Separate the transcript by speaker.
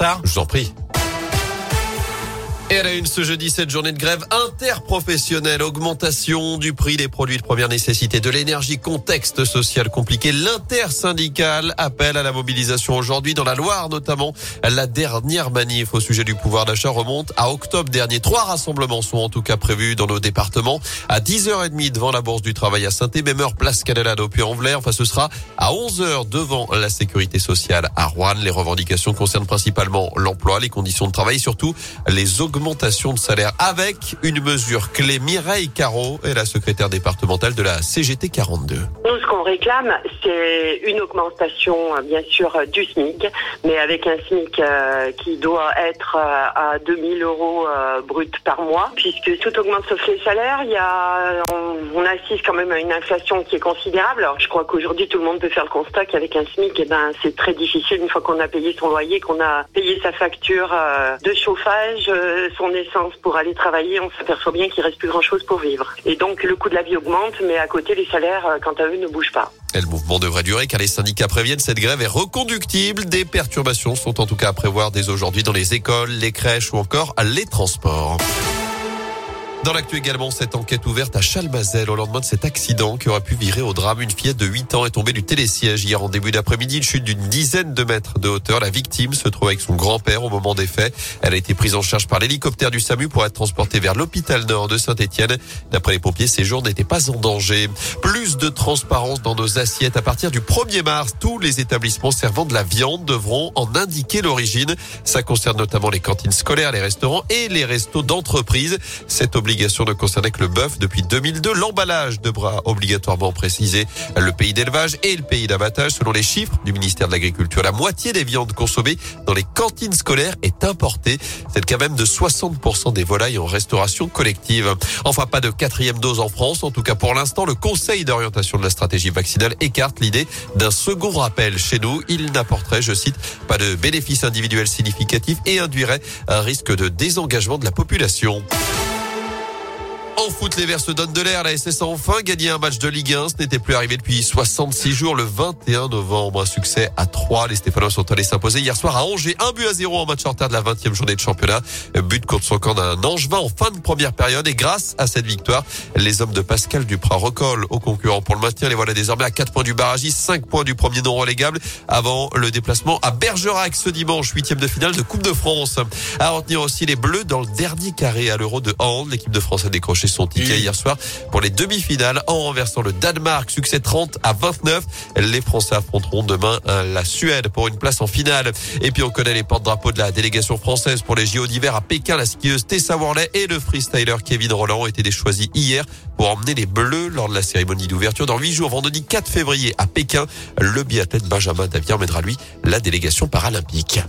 Speaker 1: Je vous en prie. Et à la une ce jeudi, cette journée de grève interprofessionnelle, augmentation du prix des produits de première nécessité, de l'énergie, contexte social compliqué. L'intersyndical appelle à la mobilisation aujourd'hui dans la Loire notamment. La dernière manif au sujet du pouvoir d'achat remonte à octobre dernier. Trois rassemblements sont en tout cas prévus dans nos départements. À 10h30 devant la Bourse du Travail à saint même heure place Canelade au Puy-en-Velay. Enfin, ce sera à 11h devant la Sécurité sociale à Rouen. Les revendications concernent principalement l'emploi, les conditions de travail, surtout les augmentations augmentation de salaire avec une mesure clé. Mireille Caro est la secrétaire départementale de la CGT 42.
Speaker 2: Nous, ce qu'on réclame, c'est une augmentation, bien sûr, du SMIC, mais avec un SMIC euh, qui doit être euh, à 2000 euros euh, brut par mois, puisque tout augmente sauf les salaires. Il y a, on, assiste quand même à une inflation qui est considérable. Alors, je crois qu'aujourd'hui, tout le monde peut faire le constat qu'avec un SMIC, eh ben, c'est très difficile une fois qu'on a payé son loyer, qu'on a payé sa facture de chauffage, son essence pour aller travailler, on s'aperçoit bien qu'il reste plus grand chose pour vivre. Et donc le coût de la vie augmente, mais à côté les salaires, euh, quant à eux, ne bougent pas.
Speaker 1: Et le mouvement devrait durer car les syndicats préviennent cette grève est reconductible. Des perturbations sont en tout cas à prévoir dès aujourd'hui dans les écoles, les crèches ou encore les transports. Dans l'actu également, cette enquête ouverte à Chalmazel au lendemain de cet accident qui aurait pu virer au drame. Une fillette de 8 ans est tombée du télésiège hier en début d'après-midi. Une chute d'une dizaine de mètres de hauteur. La victime se trouve avec son grand-père au moment des faits. Elle a été prise en charge par l'hélicoptère du SAMU pour être transportée vers l'hôpital nord de Saint-Etienne. D'après les pompiers, ses jours n'étaient pas en danger. Plus de transparence dans nos assiettes. À partir du 1er mars, tous les établissements servant de la viande devront en indiquer l'origine. Ça concerne notamment les cantines scolaires, les restaurants et les restos d'entreprise. Cette obligation ne concernait que le bœuf depuis 2002. L'emballage devra obligatoirement préciser le pays d'élevage et le pays d'abattage. Selon les chiffres du ministère de l'Agriculture, la moitié des viandes consommées dans les cantines scolaires est importée. C'est le cas même de 60% des volailles en restauration collective. Enfin, pas de quatrième dose en France. En tout cas, pour l'instant, le Conseil d'orientation de la stratégie vaccinale écarte l'idée d'un second rappel chez nous. Il n'apporterait, je cite, pas de bénéfices individuels significatifs et induirait un risque de désengagement de la population. En foot, les Verts se donnent de l'air. La SS a enfin gagné un match de Ligue 1. Ce n'était plus arrivé depuis 66 jours. Le 21 novembre, un succès à 3. Les Stéphanois sont allés s'imposer hier soir à Angers. Un but à 0 en match en retard de la 20e journée de championnat. But contre son camp d'un Angevin en fin de première période. Et grâce à cette victoire, les hommes de Pascal Duprat recollent aux concurrents pour le maintien. Les voilà désormais à 4 points du barragiste, 5 points du premier non relégable avant le déplacement à Bergerac ce dimanche, 8 de finale de Coupe de France. À retenir aussi les Bleus dans le dernier carré à l'Euro de hand. L'équipe de France a décroché son ticket hier soir pour les demi-finales en renversant le Danemark. Succès 30 à 29. Les Français affronteront demain euh, la Suède pour une place en finale. Et puis on connaît les porte-drapeaux de la délégation française pour les JO d'hiver à Pékin. La skieuse Tessa Worley et le freestyler Kevin Roland ont été choisis hier pour emmener les Bleus lors de la cérémonie d'ouverture dans 8 jours, vendredi 4 février à Pékin. Le biathlète Benjamin Davier mènera lui la délégation paralympique.